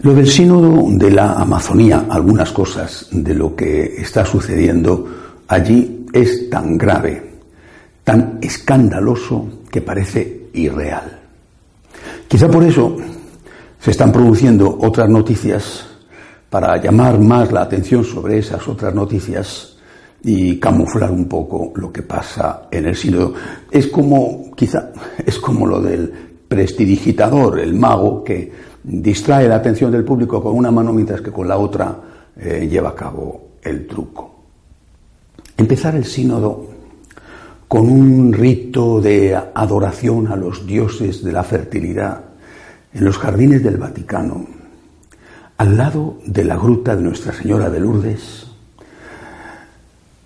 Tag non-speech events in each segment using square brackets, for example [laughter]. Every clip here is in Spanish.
Lo del sínodo de la Amazonía, algunas cosas de lo que está sucediendo allí es tan grave, tan escandaloso que parece irreal. Quizá por eso se están produciendo otras noticias para llamar más la atención sobre esas otras noticias y camuflar un poco lo que pasa en el sínodo. Es como, quizá, es como lo del prestidigitador, el mago que distrae la atención del público con una mano mientras que con la otra eh, lleva a cabo el truco. Empezar el sínodo con un rito de adoración a los dioses de la fertilidad en los jardines del Vaticano, al lado de la gruta de Nuestra Señora de Lourdes,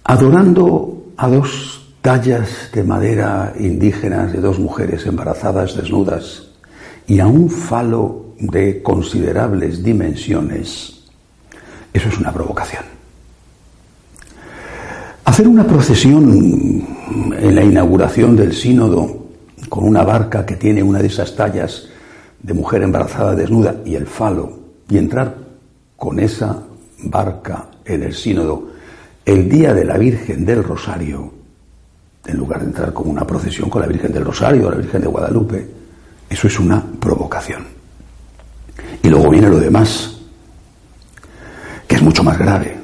adorando a dos tallas de madera indígenas de dos mujeres embarazadas desnudas y a un falo de considerables dimensiones, eso es una provocación. Hacer una procesión en la inauguración del sínodo con una barca que tiene una de esas tallas de mujer embarazada desnuda y el falo, y entrar con esa barca en el sínodo el día de la Virgen del Rosario, en lugar de entrar con una procesión con la Virgen del Rosario o la Virgen de Guadalupe, eso es una provocación. Y luego viene lo demás, que es mucho más grave.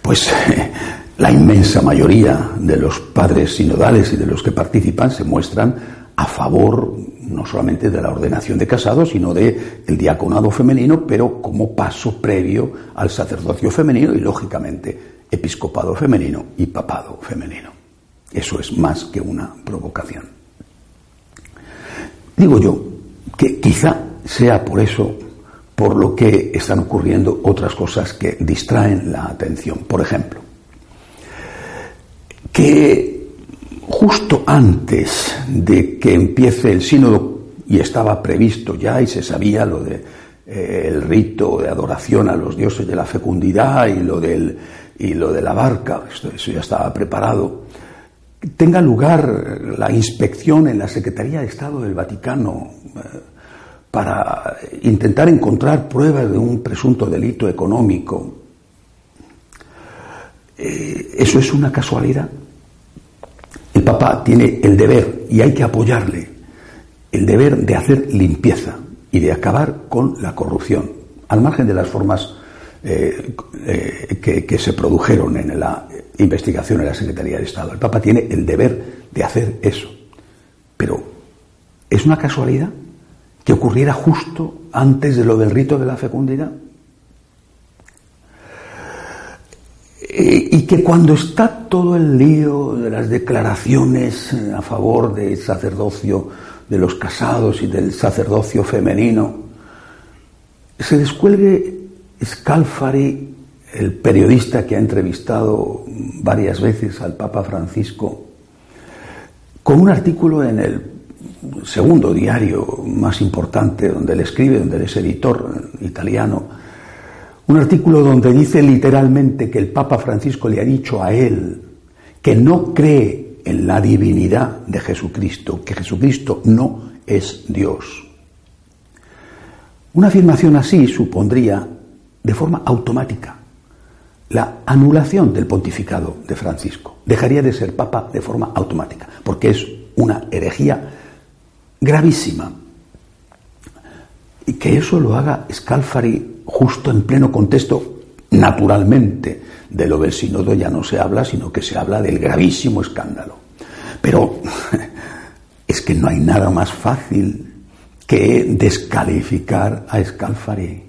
Pues [laughs] la inmensa mayoría de los padres sinodales y de los que participan se muestran a favor no solamente de la ordenación de casados, sino de diaconado femenino, pero como paso previo al sacerdocio femenino y lógicamente episcopado femenino y papado femenino. Eso es más que una provocación. Digo yo que quizá sea por eso por lo que están ocurriendo otras cosas que distraen la atención. Por ejemplo, que justo antes de que empiece el sínodo, y estaba previsto ya y se sabía lo de eh, rito de adoración a los dioses de la fecundidad y lo del y lo de la barca, eso ya estaba preparado, tenga lugar la inspección en la Secretaría de Estado del Vaticano eh, para intentar encontrar pruebas de un presunto delito económico. Eh, ¿Eso es una casualidad? El Papa tiene el deber, y hay que apoyarle, el deber de hacer limpieza y de acabar con la corrupción, al margen de las formas eh, eh, que, que, se produjeron en la investigación en la Secretaría de Estado. El Papa tiene el deber de hacer eso. Pero, ¿es una casualidad? Que ocurriera justo antes de lo del rito de la fecundidad. Y que cuando está todo el lío de las declaraciones a favor del sacerdocio de los casados y del sacerdocio femenino, se descuelgue Scalfari, el periodista que ha entrevistado varias veces al Papa Francisco, con un artículo en el segundo diario más importante donde él escribe, donde él es editor italiano, un artículo donde dice literalmente que el Papa Francisco le ha dicho a él que no cree en la divinidad de Jesucristo, que Jesucristo no es Dios. Una afirmación así supondría de forma automática la anulación del pontificado de Francisco. Dejaría de ser papa de forma automática, porque es una herejía gravísima. Y que eso lo haga Scalfari justo en pleno contexto, naturalmente, de lo del sínodo ya no se habla, sino que se habla del gravísimo escándalo. Pero [laughs] es que no hay nada más fácil que descalificar a Scalfari.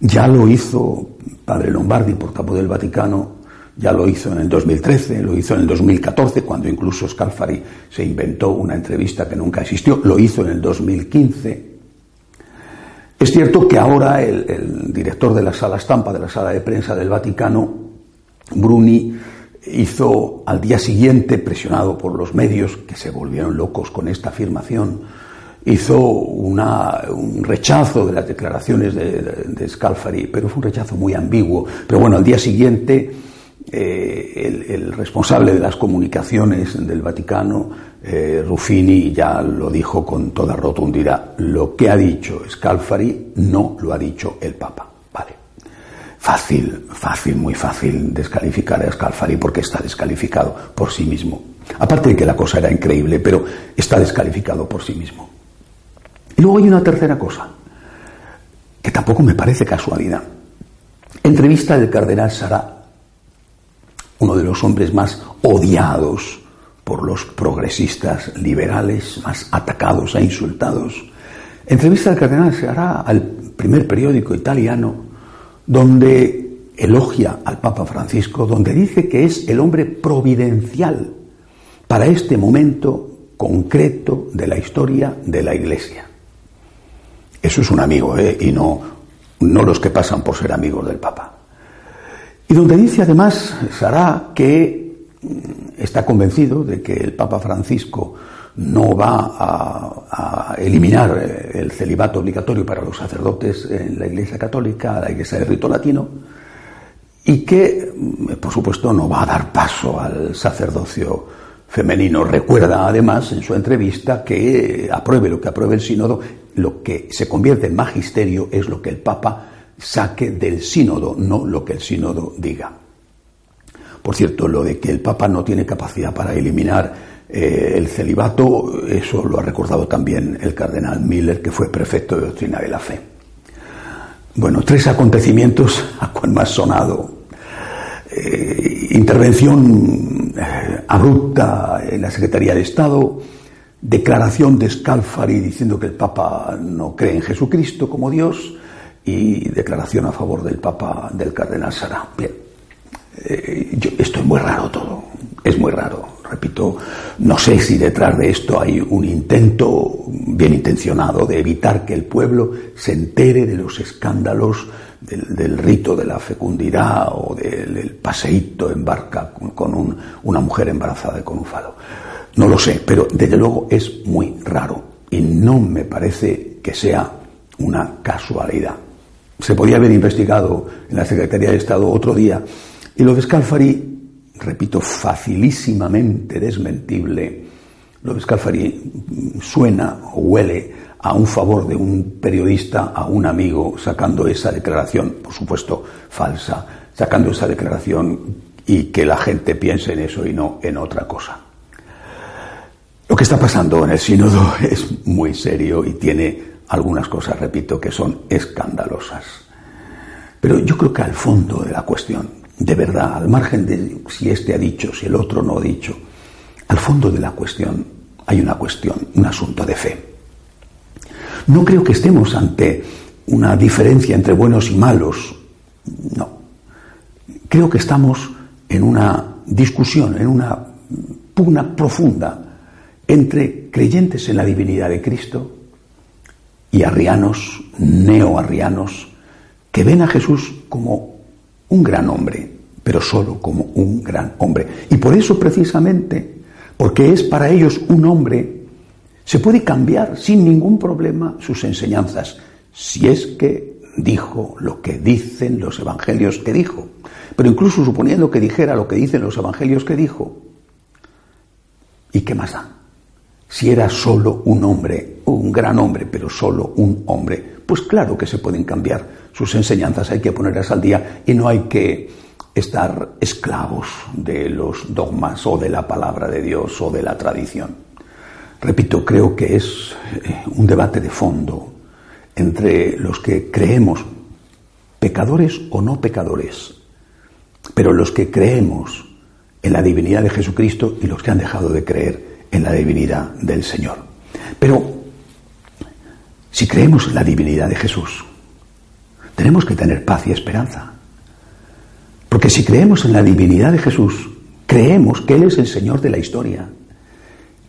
Ya lo hizo Padre Lombardi, portavoz del Vaticano, ya lo hizo en el 2013, lo hizo en el 2014, cuando incluso Scalfari se inventó una entrevista que nunca existió, lo hizo en el 2015. Es cierto que ahora el, director de la sala estampa, de la sala de prensa del Vaticano, Bruni, hizo al día siguiente, presionado por los medios, que se volvieron locos con esta afirmación, hizo un rechazo de las declaraciones de, Scalfari, pero fue un rechazo muy ambiguo. Pero bueno, al día siguiente eh, el, responsable de las comunicaciones del Vaticano, eh, Ruffini, ya lo dijo con toda rotundidad. Lo que ha dicho Scalfari no lo ha dicho el Papa. Vale. Fácil, fácil, muy fácil descalificar a Scalfari porque está descalificado por sí mismo. Aparte de que la cosa era increíble, pero está descalificado por sí mismo. Y luego hay una tercera cosa, que tampoco me parece casualidad. Entrevista del cardenal Sará, uno de los hombres más odiados por los progresistas liberales, más atacados e insultados. Entrevista del cardenal Sará al primer periódico italiano, donde elogia al Papa Francisco, donde dice que es el hombre providencial para este momento concreto de la historia de la Iglesia. Eso es un amigo, ¿eh? y no, no los que pasan por ser amigos del Papa. Y donde dice además Sará que mm, está convencido de que el Papa Francisco no va a, eliminar eh, el celibato obligatorio para los sacerdotes en la Iglesia Católica, la Iglesia de Rito Latino, y que, mm, por supuesto, no va a dar paso al sacerdocio femenino. Recuerda además en su entrevista que apruebe lo que apruebe el sínodo, lo que se convierte en magisterio es lo que el Papa saque del sínodo, no lo que el sínodo diga. Por cierto, lo de que el Papa no tiene capacidad para eliminar eh, el celibato, eso lo ha recordado también el cardenal Miller, que fue prefecto de doctrina de la fe. Bueno, tres acontecimientos a cual más sonado. Eh, intervención eh, abrupta en la Secretaría de Estado, declaración de Scalfari diciendo que el Papa no cree en Jesucristo como Dios y declaración a favor del Papa del Cardenal Sara. Bien, eh, esto es muy raro todo, es muy raro. Repito, no sé si detrás de esto hay un intento bien intencionado de evitar que el pueblo se entere de los escándalos del, rito de la fecundidad o del, paseíto en barca con, una mujer embarazada con un falo. No lo sé, pero desde luego es muy raro y no me parece que sea una casualidad. Se podía haber investigado en la Secretaría de Estado otro día y lo de Scalfari, repito, facilísimamente desmentible, lo de Scalfari suena o huele a un favor de un periodista, a un amigo, sacando esa declaración, por supuesto falsa, sacando esa declaración y que la gente piense en eso y no en otra cosa. Lo que está pasando en el sínodo [laughs] es muy serio y tiene algunas cosas, repito, que son escandalosas. Pero yo creo que al fondo de la cuestión, de verdad, al margen de si este ha dicho, si el otro no ha dicho, al fondo de la cuestión hay una cuestión, un asunto de fe. No creo que estemos ante una diferencia entre buenos y malos. No. Creo que estamos en una discusión, en una pugna profunda entre creyentes en la divinidad de Cristo y arrianos, neoarrianos, que ven a Jesús como un gran hombre, pero solo como un gran hombre. Y por eso precisamente, porque es para ellos un hombre se puede cambiar sin ningún problema sus enseñanzas, si es que dijo lo que dicen los evangelios que dijo. Pero incluso suponiendo que dijera lo que dicen los evangelios que dijo, ¿y qué más da? Si era solo un hombre, un gran hombre, pero solo un hombre, pues claro que se pueden cambiar sus enseñanzas, hay que ponerlas al día y no hay que estar esclavos de los dogmas o de la palabra de Dios o de la tradición. Repito, creo que es eh, un debate de fondo entre los que creemos, pecadores o no pecadores, pero los que creemos en la divinidad de Jesucristo y los que han dejado de creer en la divinidad del Señor. Pero si creemos en la divinidad de Jesús, tenemos que tener paz y esperanza. Porque si creemos en la divinidad de Jesús, creemos que Él es el Señor de la historia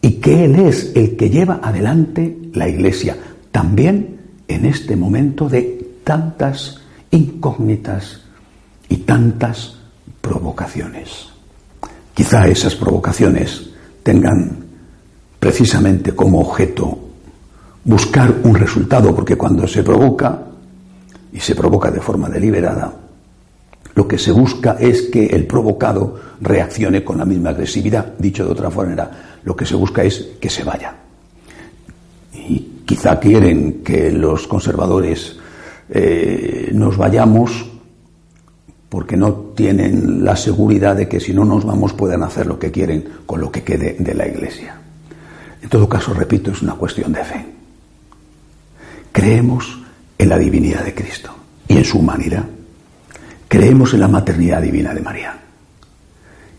y que Él es el que lleva adelante la Iglesia, también en este momento de tantas incógnitas y tantas provocaciones. Quizá esas provocaciones tengan precisamente como objeto buscar un resultado, porque cuando se provoca, y se provoca de forma deliberada, lo que se busca es que el provocado reaccione con la misma agresividad. Dicho de otra forma, lo que se busca es que se vaya. Y quizá quieren que los conservadores eh, nos vayamos porque no tienen la seguridad de que si no nos vamos puedan hacer lo que quieren con lo que quede de la Iglesia. En todo caso, repito, es una cuestión de fe. Creemos en la divinidad de Cristo y en su humanidad. Creemos en la maternidad divina de María.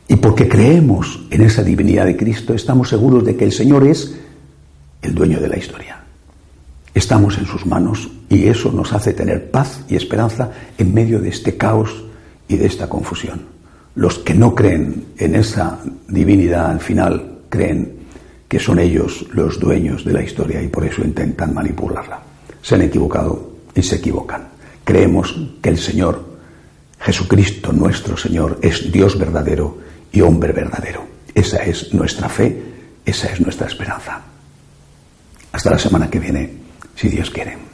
Y porque creemos en esa divinidad de Cristo, estamos seguros de que el Señor es el dueño de la historia. Estamos en sus manos y eso nos hace tener paz y esperanza en medio de este caos y de esta confusión. Los que no creen en esa divinidad al final creen que son ellos los dueños de la historia y por eso intentan manipularla. Se han equivocado y se equivocan. Creemos que el Señor, Jesucristo nuestro Señor, es Dios verdadero y hombre verdadero. Esa es nuestra fe, esa es nuestra esperanza. Hasta la semana que viene, si Dios quiere.